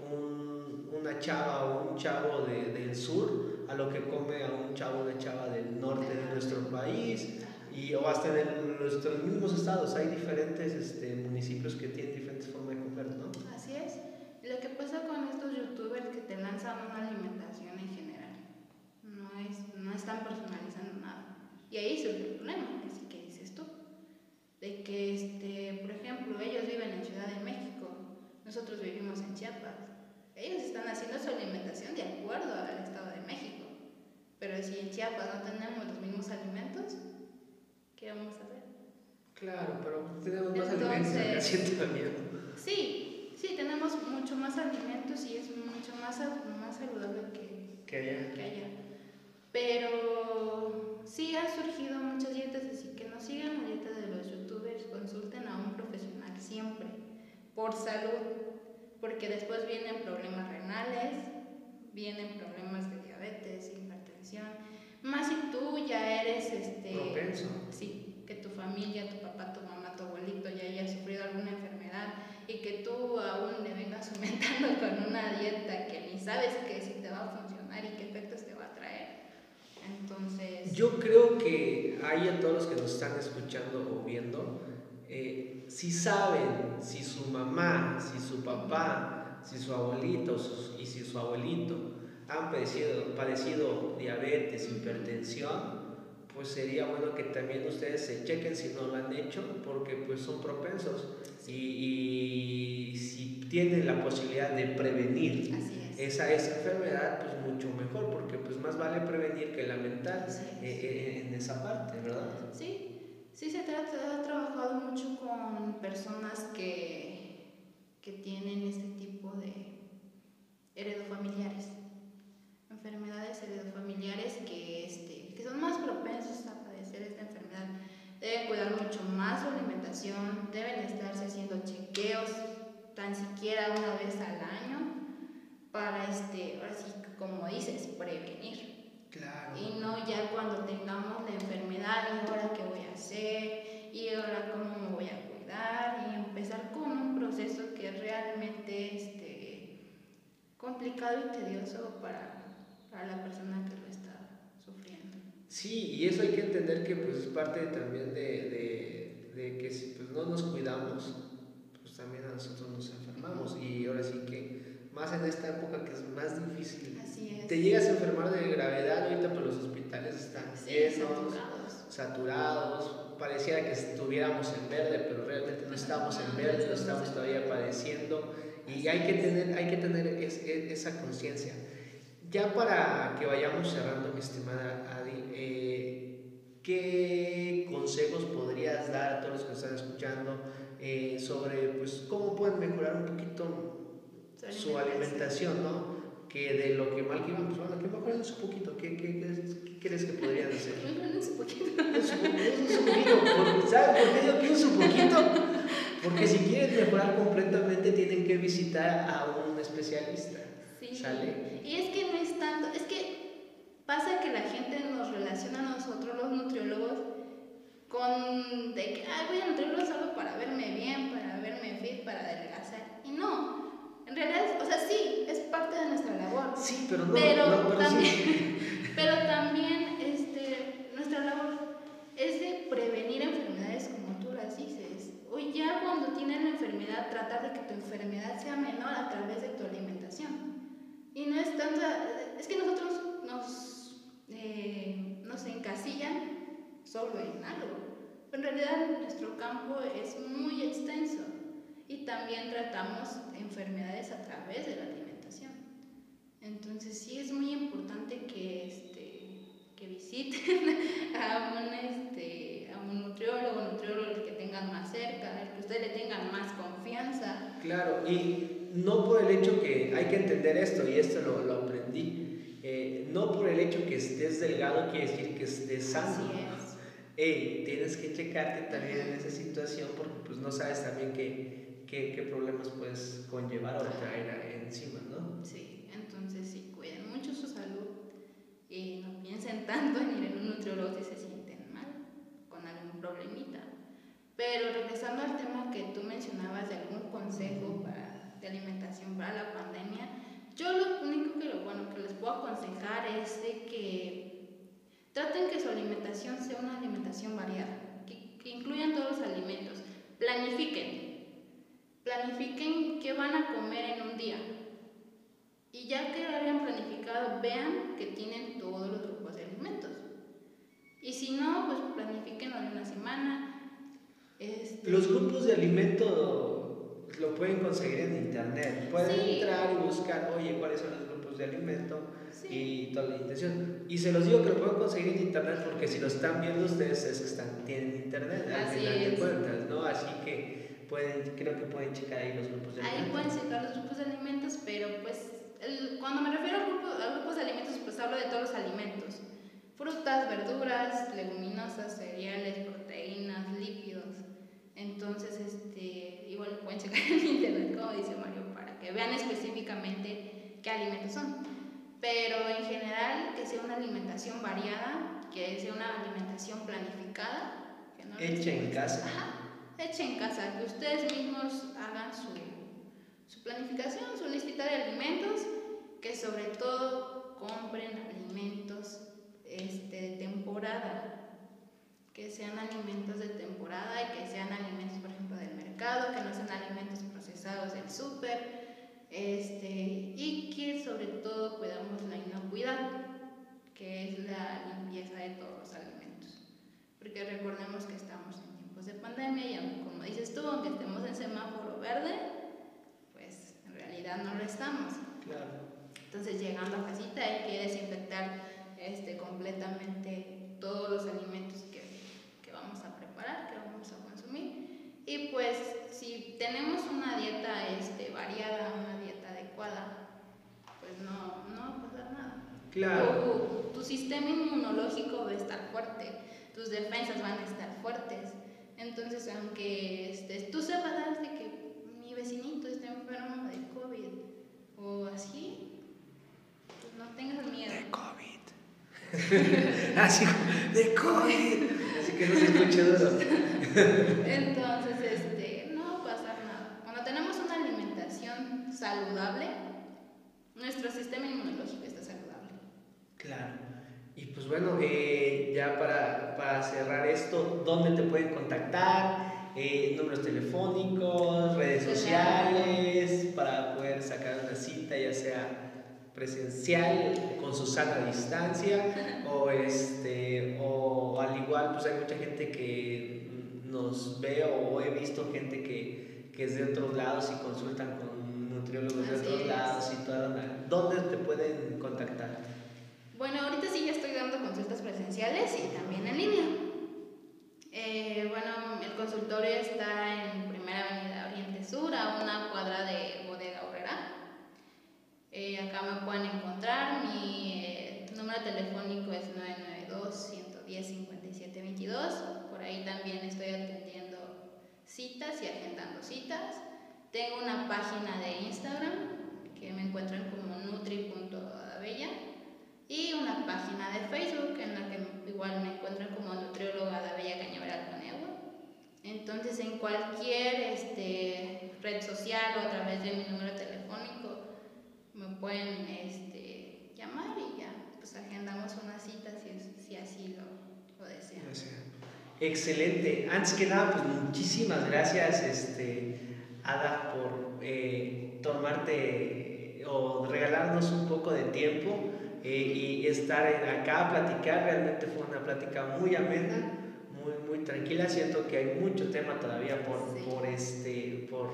un, una chava o un chavo de, del sur a lo que come a un chavo o una chava del norte de nuestro país y, o hasta en nuestros mismos estados hay diferentes este, municipios que tienen diferentes formas de comer, ¿no? Así es. Lo que pasa con estos youtubers que te lanzan una alimentación en general, no, es, no están personalizando nada. Y ahí es el problema, así que dices tú, de que, este, por ejemplo, ellos viven en Ciudad de México, nosotros vivimos en Chiapas. Ellos están haciendo su alimentación de acuerdo al Estado de México. Pero si en Chiapas no tenemos los mismos alimentos, ¿qué vamos a hacer? Claro, pero tenemos más alimentos siento. Sí, sí, tenemos mucho más alimentos y es mucho más, más saludable que, que allá. que allá. Pero sí han surgido muchas dietas, así que no sigan la dieta de los consulten a un profesional siempre, por salud, porque después vienen problemas renales, vienen problemas de diabetes, hipertensión, más si tú ya eres este propenso. Sí, que tu familia, tu papá, tu mamá, tu abuelito ya haya sufrido alguna enfermedad y que tú aún le vengas aumentando [laughs] con una dieta que ni sabes que si te va a funcionar y qué efectos te va a traer. Entonces... Yo creo que hay a todos los que nos están escuchando o viendo, eh, si saben si su mamá, si su papá, si su abuelito su, y si su abuelito han padecido, padecido diabetes, hipertensión, pues sería bueno que también ustedes se chequen si no lo han hecho, porque pues son propensos. Y, y si tienen la posibilidad de prevenir esa, esa enfermedad, pues mucho mejor, porque pues más vale prevenir que lamentar eh, eh, en esa parte, ¿verdad? Sí, sí se trata, ha trabajado mucho con personas que, que tienen este tipo de heredofamiliares, enfermedades heredofamiliares que, este, que son más propensos a padecer esta enfermedad. Deben cuidar mucho más su alimentación, deben estarse haciendo chequeos tan siquiera una vez al año para, este, ahora sí, como dices, prevenir. Claro. Y no ya cuando tengamos la enfermedad, y ahora a hacer, y ahora cómo me voy a cuidar, y empezar con un proceso que es realmente este, complicado y tedioso para, para la persona que lo está sufriendo. Sí, y eso hay que entender que pues, es parte también de, de, de que si pues, no nos cuidamos, pues también a nosotros nos enfermamos. Y ahora sí que más en esta época que es más difícil. Así es. Te llegas a enfermar de gravedad, ahorita pues los hospitales están Sí, llenos, saturados. pareciera que estuviéramos en verde, pero realmente no estamos en verde, lo estamos todavía padeciendo y hay que tener, hay que tener es- es- esa conciencia. Ya para que vayamos cerrando, mi estimada Adi, eh, ¿qué consejos podrías dar a todos los que están escuchando eh, sobre pues, cómo pueden mejorar un poquito su alimentación, ¿no? Que de lo que mal que iban, pues bueno, que mejoren un poquito. ¿Qué, qué, qué, qué crees que podrían hacer? [laughs] Mejoren un poquito. Su- un poquito, ¿Sabes por qué digo que un poquito? Porque si quieren mejorar completamente tienen que visitar a un especialista. Sí. ¿Sale? Y es que no es tanto, es que pasa que la gente nos relaciona a nosotros, los nutriólogos, con de que, ay, voy a nutriólogo solo para verme bien, para verme fit, para adelgazar. Y no, en realidad, o sea, sí, es parte de nuestra labor. Sí, pero no, pero, no, pero también, sí. Pero también este, nuestra labor es de prevenir enfermedades como tú las dices. O ya cuando tienes la enfermedad, tratar de que tu enfermedad sea menor a través de tu alimentación. Y no es tanto, es que nosotros nos, eh, nos encasillan solo en algo. En realidad nuestro campo es muy extenso y también tratamos enfermedades a través de la entonces sí es muy importante que, este, que visiten [laughs] a un, este, a un nutriólogo, nutriólogo que tengan más cerca, que ustedes le tengan más confianza. Claro, y no por el hecho que hay que entender esto, y esto lo, lo aprendí, eh, no por el hecho que estés delgado quiere decir que estés sano. Hey, tienes que checarte también en esa situación porque pues no sabes también qué, qué, qué problemas puedes conllevar o traer encima, ¿no? Sí, entonces sí, cuiden mucho su salud y no piensen tanto en ir en un nutriólogo si se sienten mal, con algún problemita. Pero regresando al tema que tú mencionabas de algún consejo para, de alimentación para la pandemia, yo lo único que, lo, bueno, que les puedo aconsejar es de que traten que su alimentación sea una alimentación variada, que, que incluyan todos los alimentos, planifiquen, planifiquen qué van a comer en un día. Y ya que lo hayan planificado, vean que tienen todos los. Y si no, pues planifiquenlo en una semana, este, los grupos de alimento lo pueden conseguir en internet. Pueden entrar y buscar, oye, cuáles son los grupos de alimento y toda la intención. Y se los digo que lo pueden conseguir en internet porque si lo están viendo ustedes es que están, tienen internet al final de cuentas, ¿no? Así que pueden, creo que pueden checar ahí los grupos de alimentos. Ahí pueden checar los grupos de alimentos, pero pues cuando me refiero a, grupo, a grupos de alimentos, pues hablo de todos los alimentos. Frutas, verduras, leguminosas, cereales, proteínas, lípidos entonces, este, igual pueden checar [laughs] en internet, como dice Mario, para que vean específicamente qué alimentos son. Pero en general, que sea una alimentación variada, que sea una alimentación planificada. Que no hecha en casa. Ajá, hecha en casa, que ustedes mismos hagan su, su planificación, su listita de alimentos, que sobre todo compren alimentos este, de temporada que sean alimentos de temporada y que sean alimentos, por ejemplo, del mercado, que no sean alimentos procesados del súper, este, y que sobre todo cuidamos la inocuidad, que es la limpieza de todos los alimentos. Porque recordemos que estamos en tiempos de pandemia y como dices tú, aunque estemos en semáforo verde, pues en realidad no lo estamos. Claro. Entonces llegando a casita hay que desinfectar este, completamente todos los alimentos Y pues si tenemos una dieta este, variada, una dieta adecuada, pues no, no va a pasar nada. Claro. Tu, sistema inmunológico va a estar fuerte, tus defensas van a estar fuertes. Entonces, aunque este, tú sepas de que mi vecinito está enfermo de COVID o así, pues no tengas miedo. De COVID. [laughs] así de COVID. Así que no se escuche duro. Entonces, saludable, nuestro sistema inmunológico está saludable. Claro. Y pues bueno, eh, ya para, para, cerrar esto, ¿dónde te pueden contactar? Eh, números telefónicos, redes sociales, para poder sacar una cita, ya sea presencial, con su sana distancia, o, este, o al igual, pues hay mucha gente que nos ve o he visto gente que, que es de otros lados y consultan con nutriólogos de otros lados y todo. ¿Dónde te pueden contactar? Bueno, ahorita sí ya estoy dando consultas presenciales y también en línea. Eh, bueno, el consultorio está en Primera Avenida Oriente Sur, a una cuadra de. Eh, acá me pueden encontrar, mi eh, número telefónico es 992-110-5722. Por ahí también estoy atendiendo citas y agendando citas. Tengo una página de Instagram que me encuentran como nutri.adabella y una página de Facebook en la que igual me encuentran como nutrióloga Adabella Cañaveral Conegua. Entonces en cualquier este, red social o a través de mi número telefónico me pueden este, llamar y ya pues agendamos una cita si, si así lo, lo desean. Excelente. Antes que nada, pues muchísimas gracias este, Ada, por eh, tomarte o regalarnos un poco de tiempo eh, y estar acá a platicar. Realmente fue una plática muy amena, muy, muy tranquila. Siento que hay mucho tema todavía por, por, este, por,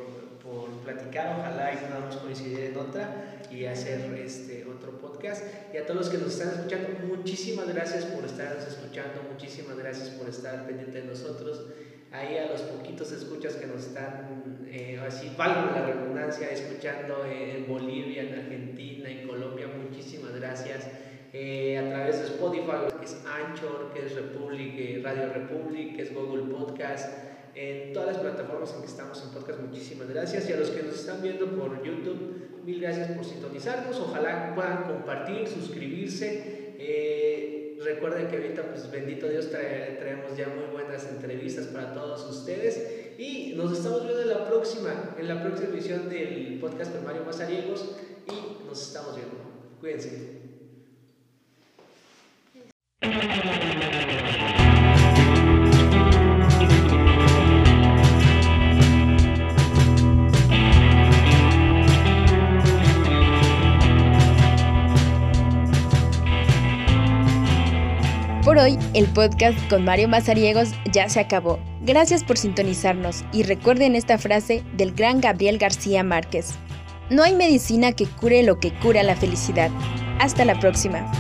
por platicar. Ojalá y podamos coincidir en otra y hacer este otro podcast. Y a todos los que nos están escuchando, muchísimas gracias por estarnos escuchando, muchísimas gracias por estar pendiente de nosotros. Ahí a los poquitos escuchas que nos están, eh, así valgo la redundancia, escuchando en Bolivia, en Argentina, en Colombia, muchísimas gracias. Eh, a través de Spotify, que es Anchor, que es Republic, eh, Radio Republic, que es Google Podcast, en todas las plataformas en que estamos en podcast, muchísimas gracias. Y a los que nos están viendo por YouTube, mil gracias por sintonizarnos. Ojalá puedan compartir, suscribirse. Eh, recuerden que ahorita, pues bendito Dios, traemos ya muy buenas entrevistas para todos ustedes. Y nos estamos viendo en la próxima, en la próxima edición del podcast con Mario Mazariegos. Y nos estamos viendo. Cuídense. Por hoy, el podcast con Mario Mazariegos ya se acabó. Gracias por sintonizarnos y recuerden esta frase del gran Gabriel García Márquez. No hay medicina que cure lo que cura la felicidad. Hasta la próxima.